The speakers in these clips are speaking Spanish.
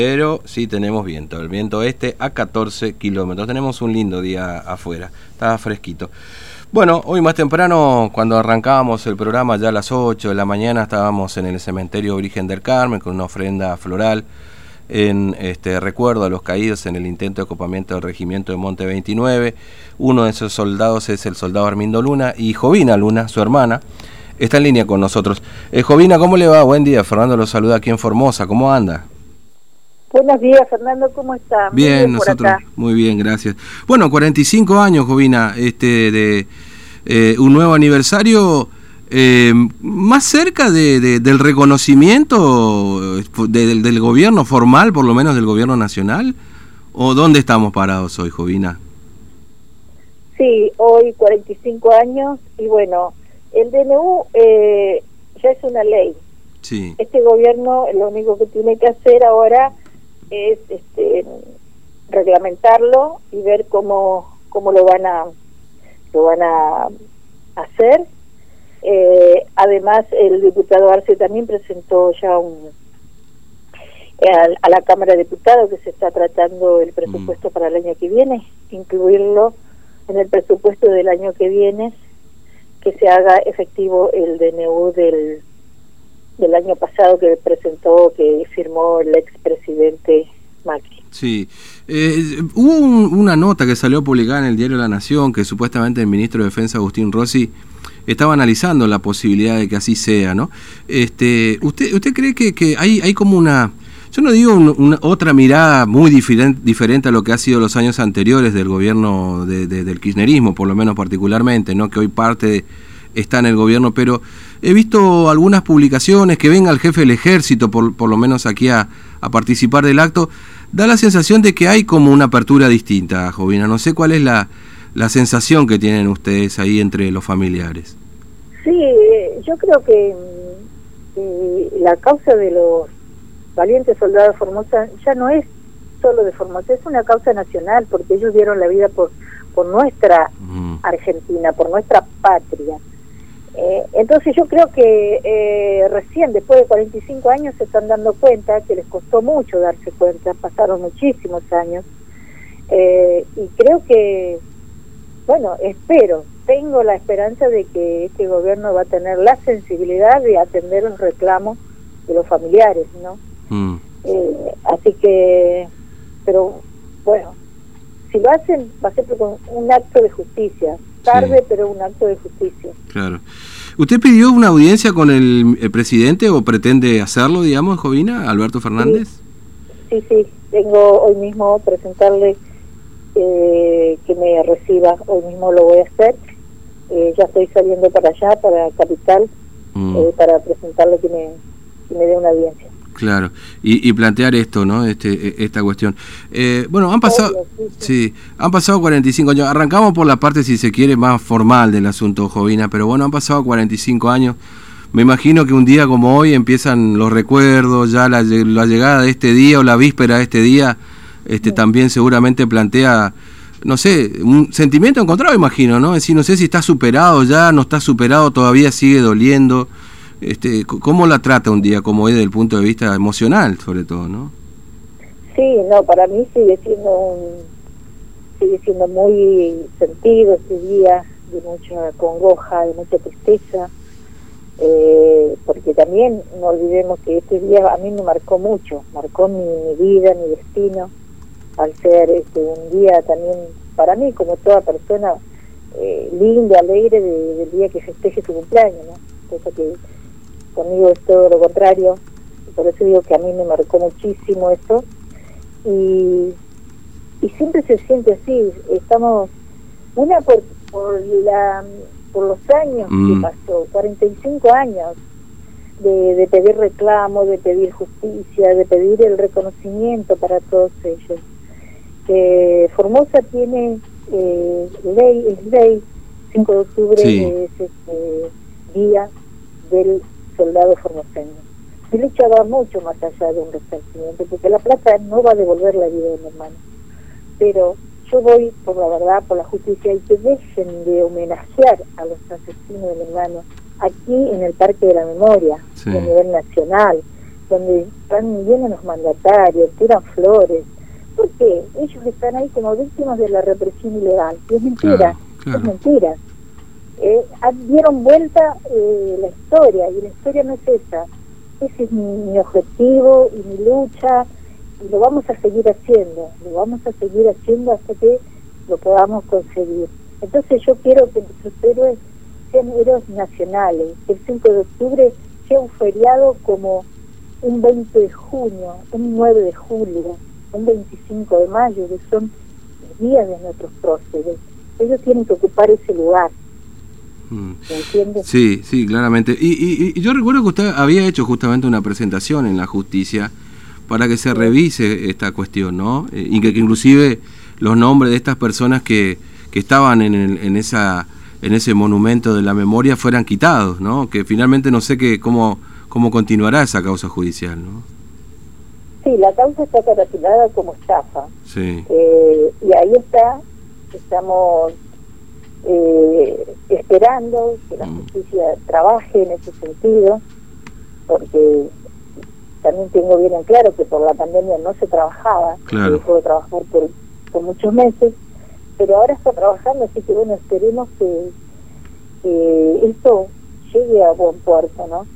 Pero sí tenemos viento, el viento este a 14 kilómetros. Tenemos un lindo día afuera, está fresquito. Bueno, hoy más temprano, cuando arrancábamos el programa, ya a las 8 de la mañana, estábamos en el cementerio Origen del Carmen con una ofrenda floral en este recuerdo a los caídos en el intento de ocupamiento del regimiento de Monte 29. Uno de esos soldados es el soldado Armindo Luna y Jovina Luna, su hermana, está en línea con nosotros. Eh, Jovina, ¿cómo le va? Buen día, Fernando lo saluda aquí en Formosa, ¿cómo anda? Buenos días, Fernando, ¿cómo está? Bien, muy bien nosotros, muy bien, gracias. Bueno, 45 años, Jovina, este, de eh, un nuevo aniversario, eh, más cerca de, del reconocimiento del, del gobierno formal, por lo menos del gobierno nacional, ¿o dónde estamos parados hoy, Jovina? Sí, hoy 45 años, y bueno, el DNU eh, ya es una ley. Sí. Este gobierno lo único que tiene que hacer ahora es este, reglamentarlo y ver cómo, cómo lo van a lo van a hacer. Eh, además, el diputado Arce también presentó ya un a, la Cámara de Diputados que se está tratando el presupuesto mm. para el año que viene, incluirlo en el presupuesto del año que viene, que se haga efectivo el DNU del del año pasado que presentó, que firmó el expresidente Macri. Sí, eh, hubo una nota que salió publicada en el diario La Nación que supuestamente el ministro de Defensa Agustín Rossi estaba analizando la posibilidad de que así sea, ¿no? Este, ¿Usted usted cree que, que hay, hay como una, yo no digo una, otra mirada muy diferente, diferente a lo que ha sido los años anteriores del gobierno de, del kirchnerismo, por lo menos particularmente, ¿no? Que hoy parte está en el gobierno, pero he visto algunas publicaciones que venga el jefe del ejército, por, por lo menos aquí a, a, participar del acto, da la sensación de que hay como una apertura distinta, Jovina. No sé cuál es la, la sensación que tienen ustedes ahí entre los familiares. Sí, yo creo que, la causa de los valientes soldados de Formosa ya no es solo de Formosa, es una causa nacional, porque ellos dieron la vida por, por nuestra Argentina, por nuestra patria. Eh, entonces yo creo que eh, recién, después de 45 años, se están dando cuenta que les costó mucho darse cuenta, pasaron muchísimos años, eh, y creo que, bueno, espero, tengo la esperanza de que este gobierno va a tener la sensibilidad de atender los reclamos de los familiares, ¿no? Mm. así que, pero bueno, si lo hacen, va a ser un acto de justicia, tarde, pero un acto de justicia. Claro. ¿Usted pidió una audiencia con el, presidente o pretende hacerlo, digamos, Jovina, Alberto Fernández? Sí, sí, tengo hoy mismo presentarle eh, que me reciba, hoy mismo lo voy a hacer. Eh, ya estoy saliendo para allá, para Capital, mm. eh, para presentarle que me, que me dé una audiencia. Claro, y, plantear esto, ¿no? Este, e, esta cuestión. Eh, bueno, han pasado, sí, han pasado 45 años. Arrancamos por la parte, si se quiere, más formal del asunto, Jovina, pero bueno, han pasado 45 años. Me imagino que un día como hoy empiezan los recuerdos, ya la, llegada de este día o la víspera de este día, este, también seguramente plantea, no sé, un sentimiento encontrado, imagino, ¿no? Es decir, no sé si está superado ya, no está superado, todavía sigue doliendo. Este, ¿Cómo la trata un día como hoy desde el punto de vista emocional, sobre todo, no? Sí, no, para mí sigue siendo un, sigue siendo muy sentido este día, de mucha congoja, de mucha tristeza, eh, porque también no olvidemos que este día a mí me marcó mucho, marcó mi, vida, mi destino, al ser este un día también para mí, como toda persona, eh, linda, alegre del día que festeje su cumpleaños, ¿no? Cosa que conmigo es todo lo contrario, por eso digo que a mí me marcó muchísimo eso, y, y siempre se siente así, estamos, una por, por, la, por los años que mm. pasó, 45 años, de, de pedir reclamo, de pedir justicia, de pedir el reconocimiento para todos ellos. que Formosa tiene eh, ley, es ley, 5 de octubre es este, día del soldado formoseño. Mi lucha va mucho más allá de un resarcimiento, porque la plata no va a devolver la vida de mi hermano. Pero yo voy por la verdad, por la justicia, y que dejen de homenajear a los asesinos de mi hermano aquí en el Parque de la Memoria, a nivel nacional, donde están, vienen los mandatarios, tiran flores. ¿Por qué? Ellos están ahí como víctimas de la represión ilegal. Y es mentira, es mentira. Eh, dieron vuelta eh, la historia y la historia no es esa. Ese es mi, objetivo y mi lucha y lo vamos a seguir haciendo, lo vamos a seguir haciendo hasta que lo podamos conseguir. Entonces yo quiero que nuestros héroes sean héroes nacionales, que el 5 de octubre sea un feriado como un 20 de junio, un 9 de julio, un 25 de mayo, que son días de nuestros próceres. Ellos tienen que ocupar ese lugar. Sí, sí, claramente. Y, yo recuerdo que usted había hecho justamente una presentación en la justicia para que se revise esta cuestión, ¿no? Eh, y que, inclusive los nombres de estas personas que, que estaban en, en, esa en ese monumento de la memoria fueran quitados, ¿no? Que finalmente no sé qué cómo cómo continuará esa causa judicial, ¿no? Sí, la causa está caracterizada como estafa. Sí. Eh, y ahí está, estamos eh, esperando que la mm. justicia trabaje en ese sentido, porque también tengo bien en claro que por la pandemia no se trabajaba, se dejó de trabajar por, por muchos meses, pero ahora está trabajando, así que bueno, esperemos que, que esto llegue a buen puerto, ¿no?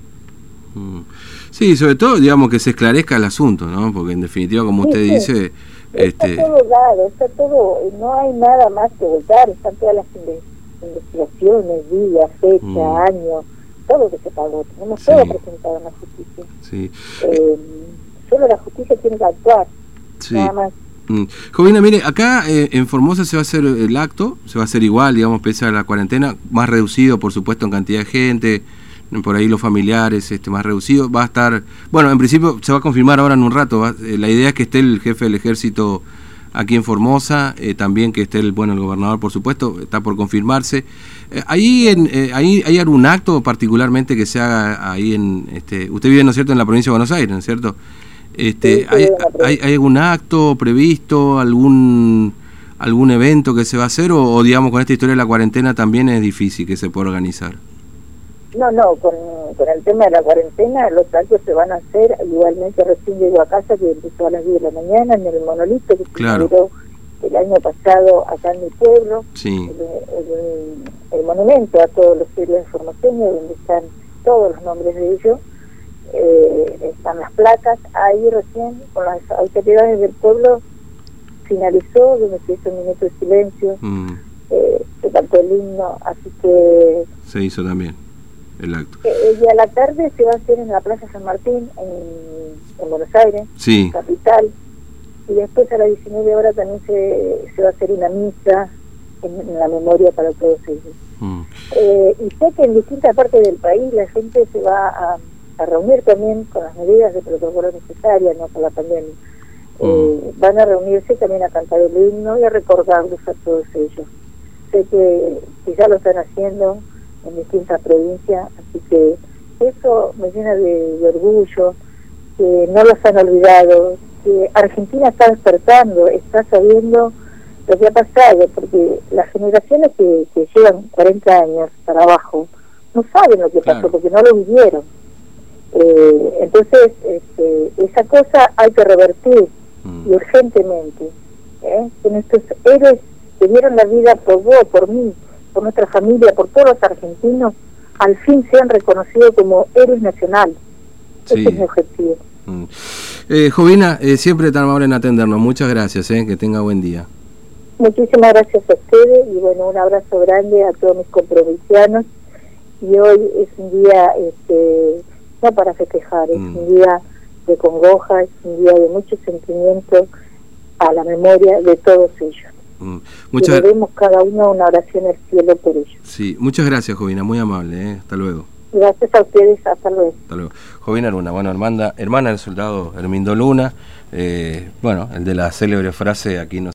Mm. Sí, sobre todo, digamos, que se esclarezca el asunto, ¿no? Porque en definitiva, como usted dice... Está este... todo dado, está todo, no hay nada más que votar, están todas las investigaciones, días, fecha, mm. año, todo lo que se pagó, tenemos todo presentado en la justicia. Sí. Eh, solo la justicia tiene que actuar, nada más. Mm. Jovina, mire, acá eh, en Formosa se va a hacer el acto, se va a hacer igual, digamos, pese a la cuarentena, más reducido, por supuesto, en cantidad de gente, por ahí los familiares este, más reducidos. Va a estar, bueno, en principio se va a confirmar ahora en un rato. Eh, la idea es que esté el jefe del ejército aquí en Formosa, eh, también que esté el bueno el gobernador, por supuesto, está por confirmarse. Eh, ahí, en, ahí hay algún acto particularmente que se haga ahí en, este, usted vive, ¿no es cierto?, en la provincia de Buenos Aires, ¿no es cierto? Este, hay, hay, algún acto previsto, algún algún evento que se va a hacer o, o digamos con esta historia de la cuarentena también es difícil que se pueda organizar? No, no, con, con el tema de la cuarentena, los actos se van a hacer. Igualmente, recién llego a casa, que empezó a las 10 de la mañana, en el monolito que se inauguró el año pasado acá en mi pueblo. El, monumento a todos los héroes formateños, donde están todos los nombres de ellos. Eh, están las placas. Ahí recién, con las autoridades del pueblo, finalizó, donde se hizo un minuto de silencio. Mm. Eh, se cantó el himno, así que. Se hizo también el acto. Eh, y a la tarde se va a hacer en la Plaza San Martín, en, Buenos Aires, capital. Y después a las 19 horas también se, se va a hacer una misa en, la memoria para todos ellos. Mm. Eh, y sé que en distintas partes del país la gente se va a, reunir también con las medidas de protocolo necesarias, no por la pandemia. Mm. Eh, van a reunirse también a cantar el himno y a recordarles a todos ellos. Sé que, que ya lo están haciendo, en distintas provincias, así que eso me llena de, orgullo, que no los han olvidado, que Argentina está despertando, está sabiendo lo que ha pasado, porque las generaciones que, llevan 40 años para abajo no saben lo que pasó porque no lo vivieron. Eh, entonces, este, esa cosa hay que revertir mm. y urgentemente. ¿eh? Que nuestros héroes que dieron la vida por vos, por mí, por nuestra familia, por todos los argentinos, al fin sean reconocidos como héroes nacionales. Ese es mi objetivo. Mm. Eh, Jovina, eh, siempre tan amable en atendernos. Muchas gracias, eh, que tenga buen día. Muchísimas gracias a ustedes y bueno, un abrazo grande a todos mis comprovincianos. Y hoy es un día, este, no para festejar, es mm. un día de congoja, es un día de mucho sentimiento a la memoria de todos ellos. Mm. Muchas debemos cada uno una oración al cielo por ellos. Sí, muchas gracias, Jovina, muy amable. ¿eh? Hasta luego. Gracias a ustedes, hasta luego. Hasta luego. Jovina Luna, bueno, hermana, hermana del soldado Hermindo Luna, eh, bueno, el de la célebre frase, aquí no